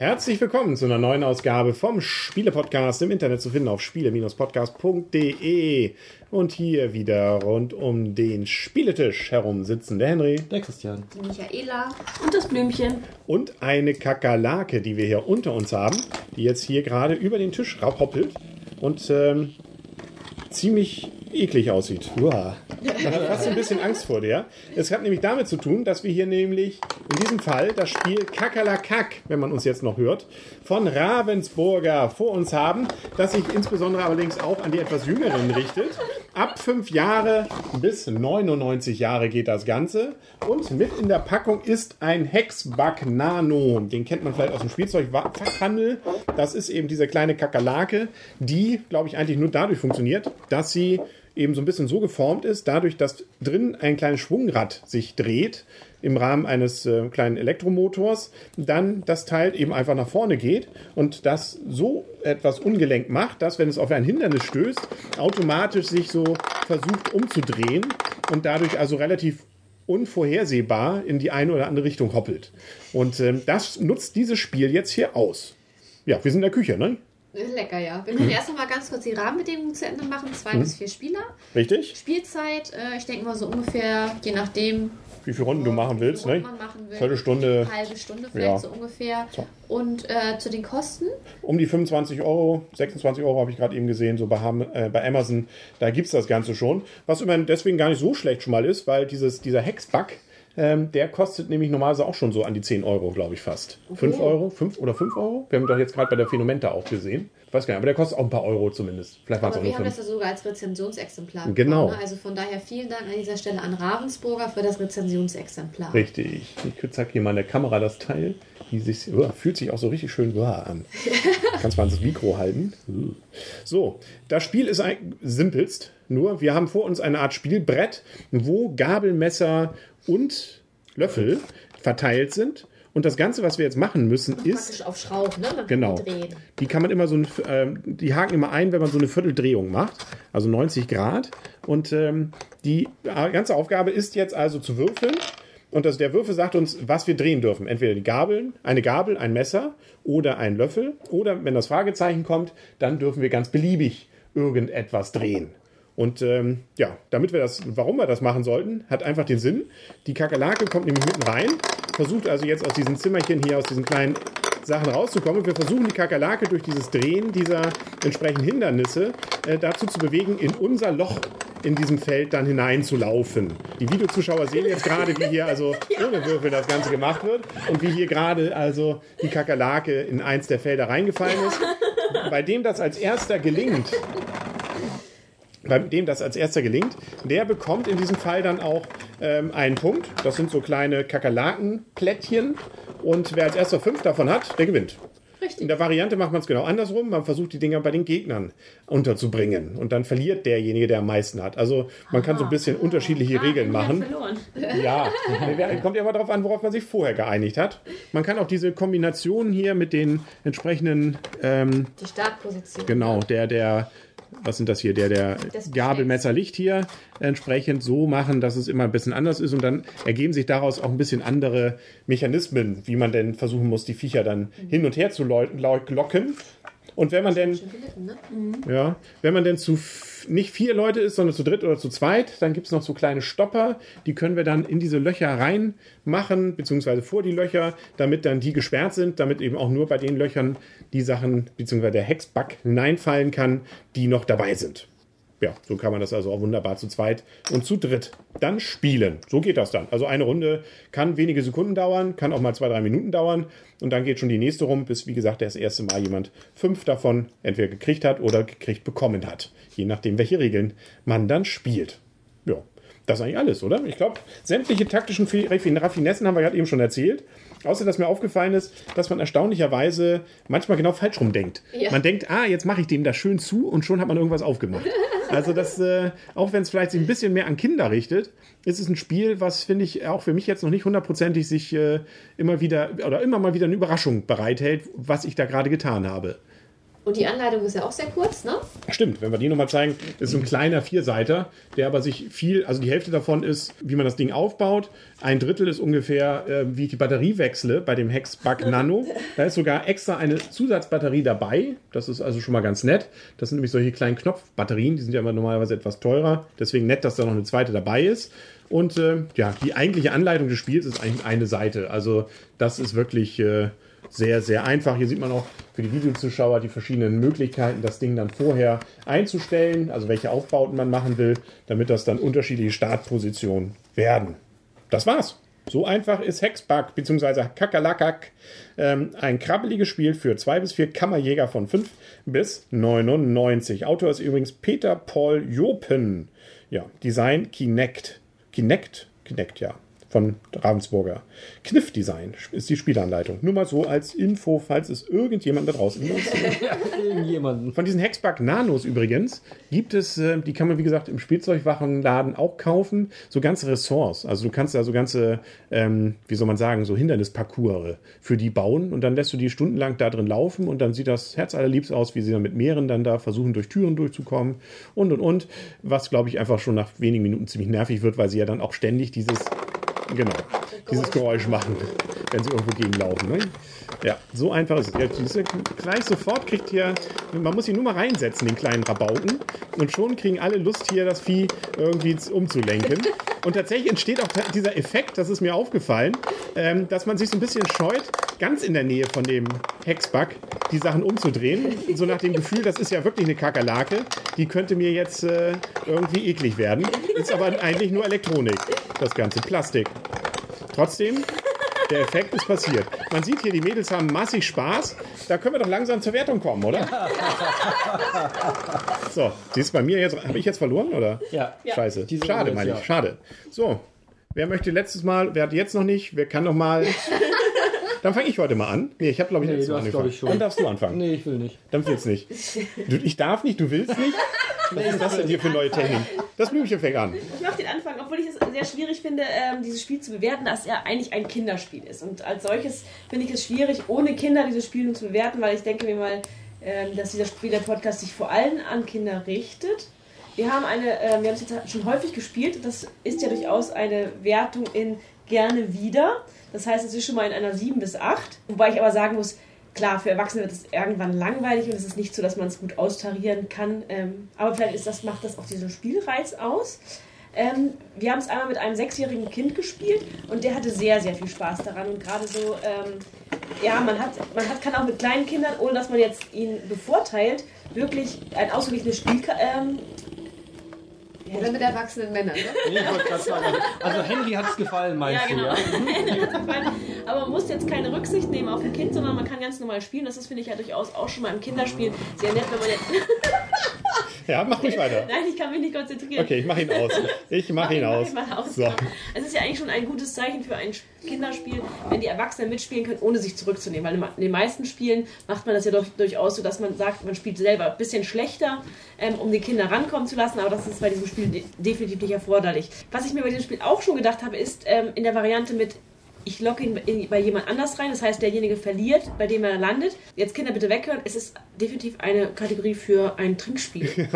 Herzlich willkommen zu einer neuen Ausgabe vom Spiele-Podcast im Internet zu finden auf spiele-podcast.de. Und hier wieder rund um den Spieletisch herum sitzen der Henry, Der Christian. Die Michaela. Und das Blümchen. und eine Kakerlake, die wir hier unter uns haben, die jetzt hier gerade über den Tisch hoppelt und ähm, ziemlich eklig aussieht. Uah. Man hat fast ein bisschen Angst vor der. Es hat nämlich damit zu tun, dass wir hier nämlich in diesem Fall das Spiel Kakerlakak, wenn man uns jetzt noch hört, von Ravensburger vor uns haben, das sich insbesondere allerdings auch an die etwas Jüngeren richtet. Ab fünf Jahre bis 99 Jahre geht das Ganze. Und mit in der Packung ist ein Hexbug Nano. Den kennt man vielleicht aus dem Spielzeugfachhandel. Das ist eben diese kleine Kakerlake, die, glaube ich, eigentlich nur dadurch funktioniert, dass sie eben so ein bisschen so geformt ist, dadurch, dass drin ein kleines Schwungrad sich dreht im Rahmen eines äh, kleinen Elektromotors, dann das Teil eben einfach nach vorne geht und das so etwas ungelenk macht, dass wenn es auf ein Hindernis stößt, automatisch sich so versucht umzudrehen und dadurch also relativ unvorhersehbar in die eine oder andere Richtung hoppelt. Und ähm, das nutzt dieses Spiel jetzt hier aus. Ja, wir sind in der Küche, ne? Lecker, ja. Wir können erst noch mal ganz kurz die Rahmenbedingungen zu Ende machen. Zwei bis vier Spieler. Richtig? Spielzeit, äh, ich denke mal so ungefähr, je nachdem, Wie viele Runden du machen willst, ne? man machen will. Viertelstunde. Halbe Stunde vielleicht Ja. so ungefähr. So. Und äh, zu den Kosten. um die 25 Euro, 26 Euro habe ich gerade eben gesehen, so bei, äh, bei Amazon, da gibt es das Ganze schon. Was immerhin deswegen gar nicht so schlecht schon mal ist, weil dieses, dieser Hexbug, ähm, der kostet nämlich normalerweise auch schon so an die 10 Euro, glaube ich fast. 5 Euro? 5 oder 5 Euro? Wir haben doch jetzt gerade bei der Phenomenta auch gesehen. Ich weiß gar nicht, aber der kostet auch ein paar Euro zumindest. Vielleicht waren es auch wir haben das 5. ja sogar als Rezensionsexemplar. Genau. bekommen, ne? Also von daher vielen Dank an dieser Stelle an Ravensburger für das Rezensionsexemplar. Richtig. Ich zeige hier mal in der Kamera das Teil. Die sich, uah, fühlt sich auch so richtig schön uah, an. Kannst mal ans Mikro halten. So, das Spiel ist ein, simpelst. Nur, wir haben vor uns eine Art Spielbrett, wo Gabel, Messer und Löffel verteilt sind. Und das Ganze, was wir jetzt machen müssen, ist. Praktisch auf Schrauben, ne? Man Genau. die drehen. Die kann man immer so, ein, ähm, die haken immer ein, wenn man so eine Vierteldrehung macht, also 90 Grad. Und ähm, die ganze Aufgabe ist jetzt also zu würfeln. Und das, der Würfel sagt uns, was wir drehen dürfen. Entweder die Gabeln, eine Gabel, ein Messer oder ein Löffel. Oder wenn das Fragezeichen kommt, dann dürfen wir ganz beliebig irgendetwas drehen. Und ähm, ja, damit wir das, warum wir das machen sollten, hat einfach den Sinn. Die Kakerlake kommt nämlich mitten rein, versucht also jetzt aus diesen Zimmerchen hier, aus diesen kleinen Sachen rauszukommen. Und wir versuchen die Kakerlake durch dieses Drehen dieser entsprechenden Hindernisse äh, dazu zu bewegen, in unser Loch in diesem Feld dann hineinzulaufen. Die Videozuschauer sehen jetzt gerade, wie hier also ohne Würfel das Ganze gemacht wird und wie hier gerade also die Kakerlake in eins der Felder reingefallen ist. Bei dem das als erster gelingt, bei dem das als erster gelingt, der bekommt in diesem Fall dann auch ähm, einen Punkt. Das sind so kleine Kakerlakenplättchen. Und wer als erster fünf davon hat, der gewinnt. Richtig. In der Variante macht man es genau andersrum. Man versucht die Dinger bei den Gegnern unterzubringen. Und dann verliert derjenige, der am meisten hat. Also man kann so ein bisschen unterschiedliche Regeln machen. Verloren. Ja, kommt ja immer darauf an, worauf man sich vorher geeinigt hat. Man kann auch diese Kombinationen hier mit den entsprechenden ähm, Die Startposition. Genau, der, der, was sind das hier? Der, der Das Gabelmesser Licht hier entsprechend so machen, dass es immer ein bisschen anders ist und dann ergeben sich daraus auch ein bisschen andere Mechanismen, wie man denn versuchen muss, die Viecher dann hin und her zu locken. Und wenn man denn, Ne? ja, wenn man denn zu nicht vier Leute ist, sondern zu dritt oder zu zweit, dann gibt es noch so kleine Stopper, die können wir dann in diese Löcher reinmachen, beziehungsweise vor die Löcher, damit dann die gesperrt sind, damit eben auch nur bei den Löchern die Sachen, beziehungsweise der Hexbug hineinfallen kann, die noch dabei sind. Ja, so kann man das also auch wunderbar zu zweit und zu dritt dann spielen. So geht das dann. Also eine Runde kann wenige Sekunden dauern, kann auch mal zwei, drei Minuten dauern und dann geht schon die nächste rum, bis wie gesagt das erste Mal jemand fünf davon entweder gekriegt hat oder gekriegt bekommen hat. Je nachdem, welche Regeln man dann spielt. Ja. Das ist eigentlich alles, oder? Ich glaube, sämtliche taktischen Raffinessen haben wir gerade eben schon erzählt. Außer, dass mir aufgefallen ist, dass man erstaunlicherweise manchmal genau falsch rumdenkt. Ja. Man denkt, ah, jetzt mache ich dem das schön zu und schon hat man irgendwas aufgemacht. Also das, äh, auch wenn es vielleicht sich ein bisschen mehr an Kinder richtet, ist es ein Spiel, was, finde ich, auch für mich jetzt noch nicht hundertprozentig sich äh, immer wieder oder immer mal wieder eine Überraschung bereithält, was ich da gerade getan habe. Und die Anleitung ist ja auch sehr kurz, ne? Stimmt, wenn wir die nochmal zeigen, ist so ein kleiner Vierseiter, der aber sich viel, also die Hälfte davon ist, wie man das Ding aufbaut. Ein Drittel ist ungefähr, äh, wie ich die Batterie wechsle bei dem Hexbug Nano. Da ist sogar extra eine Zusatzbatterie dabei. Das ist also schon mal ganz nett. Das sind nämlich solche kleinen Knopfbatterien, die sind ja immer normalerweise etwas teurer. Deswegen nett, dass da noch eine zweite dabei ist. Und äh, ja, die eigentliche Anleitung des Spiels ist eigentlich eine Seite. Also das ist wirklich. Äh, sehr, sehr einfach. Hier sieht man auch für die Videozuschauer die verschiedenen Möglichkeiten, das Ding dann vorher einzustellen, also welche Aufbauten man machen will, damit das dann unterschiedliche Startpositionen werden. Das war's. So einfach ist Hexbug bzw. Kakalakak ähm, ein krabbeliges Spiel für zwei bis vier Kammerjäger von 5 bis 99. Autor ist übrigens Peter Paul Jopen. Ja, Design Kinect. Kinect? Kinect, ja von Ravensburger. Kniff-Design ist die Spielanleitung. Nur mal so als Info, falls es irgendjemand da draußen Irgendjemanden. Von diesen Hexbug Nanos übrigens gibt es, äh, die kann man wie gesagt im Spielzeugwarenladen auch kaufen, so ganze Ressorts. Also du kannst da so ganze, ähm, wie soll man sagen, so Hindernisparcours für die bauen und dann lässt du die stundenlang da drin laufen und dann sieht das Herz allerliebst aus, wie sie dann mit mehreren dann da versuchen, durch Türen durchzukommen und und und. Was glaube ich einfach schon nach wenigen Minuten ziemlich nervig wird, weil sie ja dann auch ständig dieses Genau. Dieses Geräusch machen, wenn sie irgendwo gegenlaufen. Ne? Ja, so einfach ist es. Ja, gleich sofort kriegt hier, man muss ihn nur mal reinsetzen, den kleinen Rabauken. Und schon kriegen alle Lust, hier das Vieh irgendwie umzulenken. Und tatsächlich entsteht auch dieser Effekt, das ist mir aufgefallen, ähm, dass man sich so ein bisschen scheut, ganz in der Nähe von dem Hexbug die Sachen umzudrehen. So nach dem Gefühl, das ist ja wirklich eine Kakerlake, die könnte mir jetzt äh, irgendwie eklig werden. Ist aber eigentlich nur Elektronik, das ganze Plastik. Trotzdem, der Effekt ist passiert. Man sieht hier, die Mädels haben massig Spaß. Da können wir doch langsam zur Wertung kommen, oder? So, sie ist bei mir jetzt. Habe ich jetzt verloren, oder? Ja. Scheiße. Schade, meine ich. Schade. So, wer möchte letztes Mal, wer hat jetzt noch nicht, wer kann noch mal. Dann fange ich heute mal an. Nee, ich habe, glaube ich, nee, letztes Mal angefangen. Ich schon. Dann darfst du anfangen. Nee, ich will nicht. Dann willst du nicht. Du, ich darf nicht, du willst nicht? Was ist das denn hier für neue Technik? Das Blümchen fängt an. Ich mache den Anfang, obwohl ich es sehr schwierig finde, ähm, dieses Spiel zu bewerten, dass er eigentlich ein Kinderspiel ist. Und als solches finde ich es schwierig, ohne Kinder dieses Spiel zu bewerten, weil ich denke mir mal, ähm, dass dieser Spiel, der Podcast sich vor allem an Kinder richtet. Wir haben eine, äh, wir haben es jetzt schon häufig gespielt. Das ist ja durchaus eine Wertung in gerne wieder. Das heißt, es ist schon mal in einer 7 bis 8. Wobei ich aber sagen muss, klar, für Erwachsene wird es irgendwann langweilig und es ist nicht so, dass man es gut austarieren kann. Ähm, aber vielleicht ist das, macht das auch diesen Spielreiz aus. Ähm, wir haben es einmal mit einem sechsjährigen Kind gespielt und der hatte sehr, sehr viel Spaß daran. Und gerade so, ähm, ja, man hat, man hat, kann auch mit kleinen Kindern, ohne dass man jetzt ihn bevorteilt, wirklich ein ausgeglichenes Spiel ähm, oder mit erwachsenen Männern, ne? Ich wollte gerade sagen. Also Henry hat es gefallen, meinst ja, genau. du, ja? Aber man muss jetzt keine Rücksicht nehmen auf ein Kind, sondern man kann ganz normal spielen. Das ist, finde ich, ja durchaus auch schon mal im Kinderspiel sehr nett, wenn man jetzt... Ja, mach mich weiter. Nein, ich kann mich nicht konzentrieren. Okay, ich mach ihn aus. Ich mach, mach ihn, ihn aus. Mach aus. So. Es ist ja eigentlich schon ein gutes Zeichen für ein Kinderspiel, wenn die Erwachsenen mitspielen können, ohne sich zurückzunehmen. Weil in den meisten Spielen macht man das ja doch durchaus so, dass man sagt, man spielt selber ein bisschen schlechter, ähm, um die Kinder rankommen zu lassen. Aber das ist bei diesem Spiel de definitiv nicht erforderlich. Was ich mir bei diesem Spiel auch schon gedacht habe, ist ähm, in der Variante mit ich locke ihn bei jemand anders rein, das heißt, derjenige verliert, bei dem er landet. Jetzt Kinder bitte weghören, es ist definitiv eine Kategorie für ein Trinkspiel.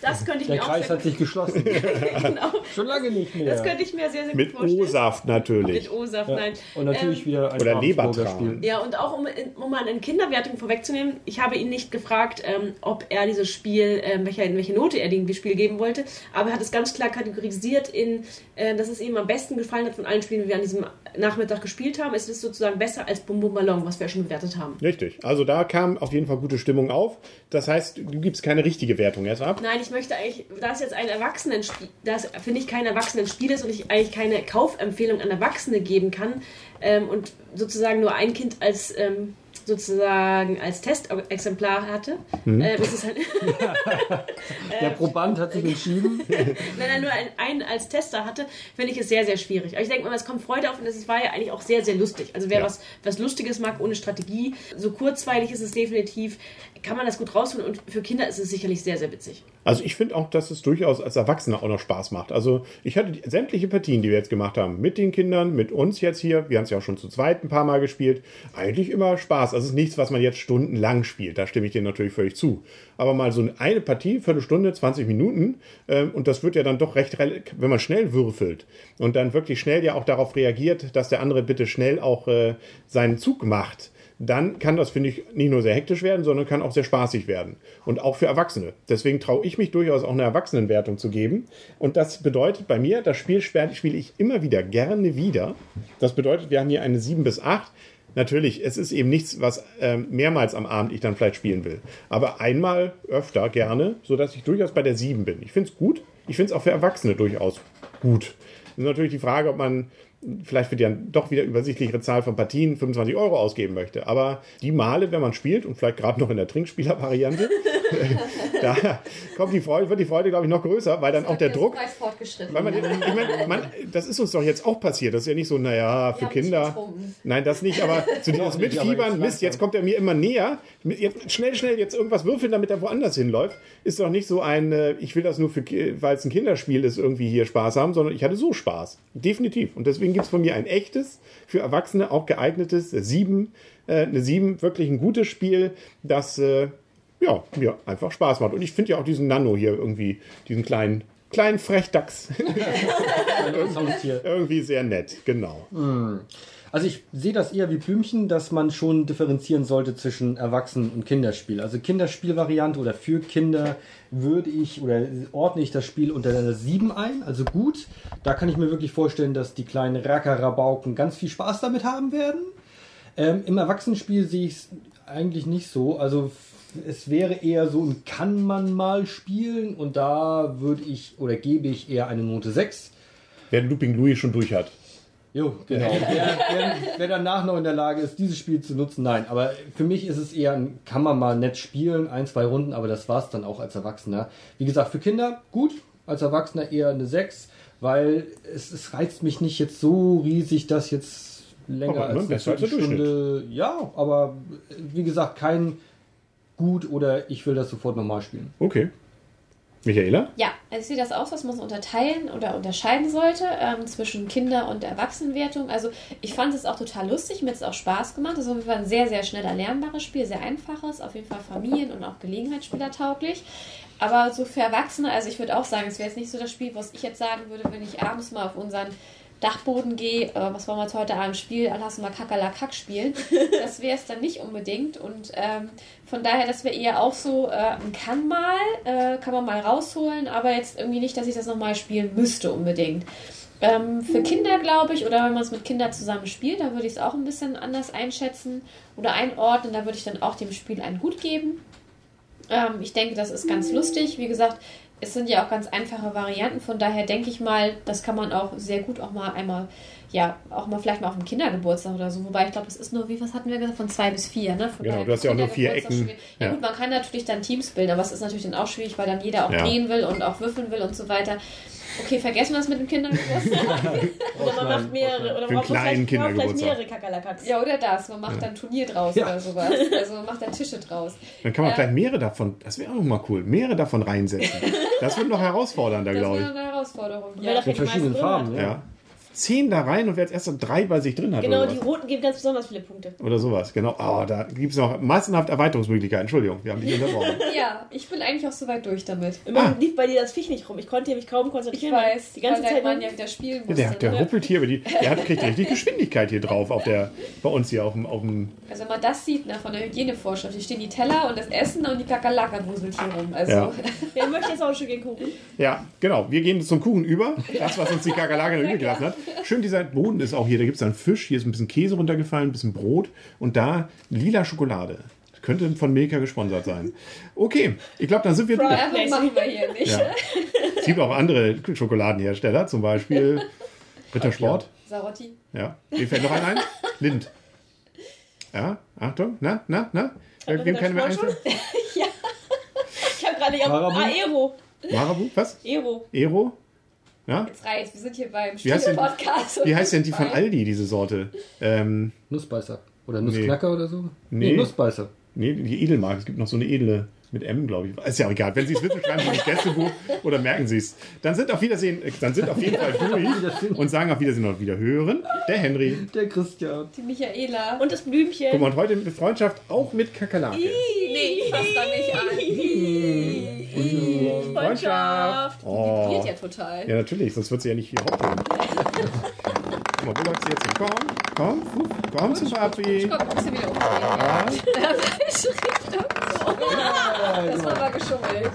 das könnte ich Der mir Kreis hat sich geschlossen. genau. Schon lange nicht mehr. Das könnte ich mir sehr, sehr Mit gut vorstellen. Mit O-Saft natürlich. Mit O-Saft, ja. nein. Und natürlich ähm, wieder ein Oder Lebertran. Ja, und auch um, um mal eine Kinderwertung vorwegzunehmen, ich habe ihn nicht gefragt, ähm, ob er dieses Spiel, ähm, welche, welche Note er dem Spiel geben wollte, aber er hat es ganz klar kategorisiert in, äh, dass es ihm am besten gefallen hat von allen Spielen, wir an diesem Nachmittag gespielt haben, ist es sozusagen besser als Bum Bum Ballon, was wir schon bewertet haben. Richtig. Also da kam auf jeden Fall gute Stimmung auf. Das heißt, du gibst keine richtige Wertung erst ab? Nein, ich möchte eigentlich, da es jetzt ein Erwachsenenspiel, das finde ich kein Erwachsenenspiel ist und ich eigentlich keine Kaufempfehlung an Erwachsene geben kann ähm, und sozusagen nur ein Kind als ähm, sozusagen als Testexemplar hatte, äh, ist es halt, Der Proband hat sich entschieden. wenn er nur einen, einen als Tester hatte, finde ich es sehr, sehr schwierig. Aber ich denke mal, es kommt Freude auf und es war ja eigentlich auch sehr, sehr lustig. Also wer Ja. was, was Lustiges mag ohne Strategie, so kurzweilig ist es definitiv, kann man das gut rausholen und für Kinder ist es sicherlich sehr, sehr witzig. Also ich finde auch, dass es durchaus als Erwachsener auch noch Spaß macht. Also ich hatte die, sämtliche Partien, die wir jetzt gemacht haben, mit den Kindern, mit uns jetzt hier, wir haben es ja auch schon zu zweit ein paar Mal gespielt, eigentlich immer Spaß. Also es ist nichts, was man jetzt stundenlang spielt, da stimme ich dir natürlich völlig zu. Aber mal so eine Partie, Viertelstunde, 20 Minuten ähm, und das wird ja dann doch recht, wenn man schnell würfelt und dann wirklich schnell ja auch darauf reagiert, dass der andere bitte schnell auch äh, seinen Zug macht, dann kann das, finde ich, nicht nur sehr hektisch werden, sondern kann auch sehr spaßig werden. Und auch für Erwachsene. Deswegen traue ich mich durchaus auch eine Erwachsenenwertung zu geben. Und das bedeutet bei mir, das Spiel spiele ich immer wieder gerne wieder. Das bedeutet, wir haben hier eine 7 bis 8. Natürlich, es ist eben nichts, was ähm, mehrmals am Abend ich dann vielleicht spielen will. Aber einmal öfter gerne, sodass ich durchaus bei der 7 bin. Ich finde es gut. Ich finde es auch für Erwachsene durchaus gut. Das ist natürlich die Frage, ob man vielleicht für die dann doch wieder übersichtlichere Zahl von Partien 25 Euro ausgeben möchte. Aber die Male, wenn man spielt und vielleicht gerade noch in der Trinkspieler-Variante, da kommt die Freude, wird die Freude, glaube ich, noch größer, weil dann auch der Druck. Weil man, ich meine, man, das ist uns doch jetzt auch passiert. Das ist ja nicht so, naja, für Kinder. Nein, das nicht, aber zu dieses Mitfiebern, Mist, jetzt kommt er mir immer näher. Jetzt, schnell, schnell, jetzt irgendwas würfeln, damit er woanders hinläuft. Ist doch nicht so ein, äh, ich will das nur für, weil es ein Kinderspiel ist, irgendwie hier Spaß haben, sondern ich hatte so Spaß. Definitiv. Und deswegen gibt es von mir ein echtes, für Erwachsene auch geeignetes, äh, sieben, äh, eine sieben, wirklich ein gutes Spiel, das, äh, ja, mir einfach Spaß macht. Und ich finde ja auch diesen Nano hier irgendwie, diesen kleinen, kleinen Frechdachs irgendwie sehr nett. Genau. Also ich sehe das eher wie Blümchen, dass man schon differenzieren sollte zwischen Erwachsenen- und Kinderspiel. Also Kinderspielvariante oder für Kinder würde ich oder ordne ich das Spiel unter der 7 ein, also gut. Da kann ich mir wirklich vorstellen, dass die kleinen Rackerrabauken ganz viel Spaß damit haben werden. Ähm, Im Erwachsenenspiel sehe ich es eigentlich nicht so. Also es wäre eher so ein kann man mal spielen und da würde ich oder gebe ich eher eine Note 6. Wer Looping Louis schon durch hat. Jo, genau. wer, wer, wer danach noch in der Lage ist, dieses Spiel zu nutzen, nein. Aber für mich ist es eher, ein, kann man mal nett spielen, ein, zwei Runden, aber das war's dann auch als Erwachsener. Wie gesagt, für Kinder gut, als Erwachsener eher eine 6, weil es, es reizt mich nicht jetzt so riesig, dass jetzt länger Aber, ne, als eine Viertelstunde. Ja, aber wie gesagt, kein gut oder ich will das sofort nochmal spielen. Okay. Michaela? Ja, also ich sehe das aus, was man so unterteilen oder unterscheiden sollte ähm, zwischen Kinder- und Erwachsenenwertung. Also ich fand es auch total lustig, mir hat es auch Spaß gemacht. Das ist auf jeden Fall ein sehr, sehr schnell erlernbares Spiel, sehr einfaches, auf jeden Fall Familien- und auch Gelegenheitsspieler tauglich. Aber so für Erwachsene, also ich würde auch sagen, es wäre jetzt nicht so das Spiel, was ich jetzt sagen würde, wenn ich abends mal auf unseren Dachboden gehe, äh, was wollen wir jetzt heute Abend spielen, lass mal Kakerlakak spielen. Das wäre es dann nicht unbedingt. Und ähm, von daher, das wäre eher auch so, äh, kann mal, äh, kann man mal rausholen, aber jetzt irgendwie nicht, dass ich das nochmal spielen müsste unbedingt. Ähm, für Kinder, glaube ich, oder wenn man es mit Kindern zusammen spielt, da würde ich es auch ein bisschen anders einschätzen oder einordnen. Da würde ich dann auch dem Spiel ein Gut geben. Ähm, ich denke, das ist ganz lustig. Wie gesagt, es sind ja auch ganz einfache Varianten. Von daher denke ich mal, das kann man auch sehr gut auch mal einmal, ja, auch mal vielleicht mal auf dem Kindergeburtstag oder so. Wobei ich glaube, es ist nur, wie was hatten wir gesagt, von zwei bis vier, ne? Von Genau, du hast ja auch nur vier Ecken. Ja, Ja. gut, man kann natürlich dann Teams bilden, aber es ist natürlich dann auch schwierig, weil dann jeder auch Ja. drehen will und auch würfeln will und so weiter. Okay, vergessen wir das mit dem Kindergeburtstag. Oder man macht mehrere, oder man braucht vielleicht, vielleicht mehrere Kakerlakas. ja, oder das. Man macht dann ein Turnier draus Ja. oder sowas. Also man macht dann Tische draus. Dann kann man Ja. vielleicht mehrere davon, das wäre auch mal cool, mehrere davon reinsetzen. Das wird noch herausfordernder, Das glaube wäre ich. eine Herausforderung. Wer doch Mit die meisten verschiedenen Farben, ja. Zehn da rein und wer jetzt erst so drei bei sich drin hat Genau, die roten geben ganz besonders viele Punkte. oder sowas. Genau. Oh, da gibt es noch massenhaft Erweiterungsmöglichkeiten. Entschuldigung, wir haben dich unterbrochen. Ja, ich bin eigentlich auch soweit durch damit. Immerhin Ah. lief bei dir das Viech nicht rum. Ich konnte mich kaum Ich konzentrieren. weil weiß, Die ganze Zeit nur- ja wieder spielen musste. Der, der ne? ruppelt hier über die. Der hat, kriegt richtig Geschwindigkeit hier drauf auf der, bei uns hier auf dem, auf dem. Also wenn man das sieht, ne, von der Hygienevorschrift, hier stehen die Teller und das Essen und die Kakerlaka wuselt hier rum. Also Ja. Wer möchte jetzt auch ein Stückchen Kuchen? Ja, genau. Wir gehen zum Kuchen über. Das, was uns die Kakerlake noch übrig gelassen hat. Schön, dieser Boden ist auch hier. Da gibt es einen Fisch. Hier ist ein bisschen Käse runtergefallen, ein bisschen Brot. Und da lila Schokolade. Könnte von Milka gesponsert sein. Okay, ich glaube, dann sind wir durch. Machen wir hier nicht. Ja. Es gibt auch andere Schokoladenhersteller, zum Beispiel Rittersport. Sarotti. Ja. Mir fällt noch einer ein. Lind. Ja, Achtung, na, na, na? Hat Wem das können wir einzeln? Ich habe gerade ja. Marabu? Ah, Ero. Marabu, was? Ero. Ero? Ja? Jetzt reicht, wir sind hier beim Spiele-Podcast. Wie heißt denn die von Aldi, diese Sorte? Ähm, Nussbeißer. Oder Nussknacker oder so? Nee. Nussbeißer. nee, die Edelmark. Es gibt noch so eine edle mit M, glaube ich. Ist ja auch egal. Wenn Sie es wissen, schreiben Sie ins Gästebuch oder merken Sie es. Dann sind auf Wiedersehen, äh, dann sind auf jeden Fall durch und sagen auf Wiedersehen und wieder hören. Der Henry. Der Christian. Die Michaela. Und das Blümchen. Guck mal, und heute mit Freundschaft auch mit Kakerlake. nee, fass da nicht an. Freundschaft. Die Oh. vibriert ja total. Ja, natürlich, sonst wird sie ja nicht hier hoppeln. Guck mal, wo läuft sie jetzt hin? Komm, komm, fuh, komm zu Papi. Komm, musst du wieder umdrehen. Ja. Falsche Richtung. Das war mal geschummelt.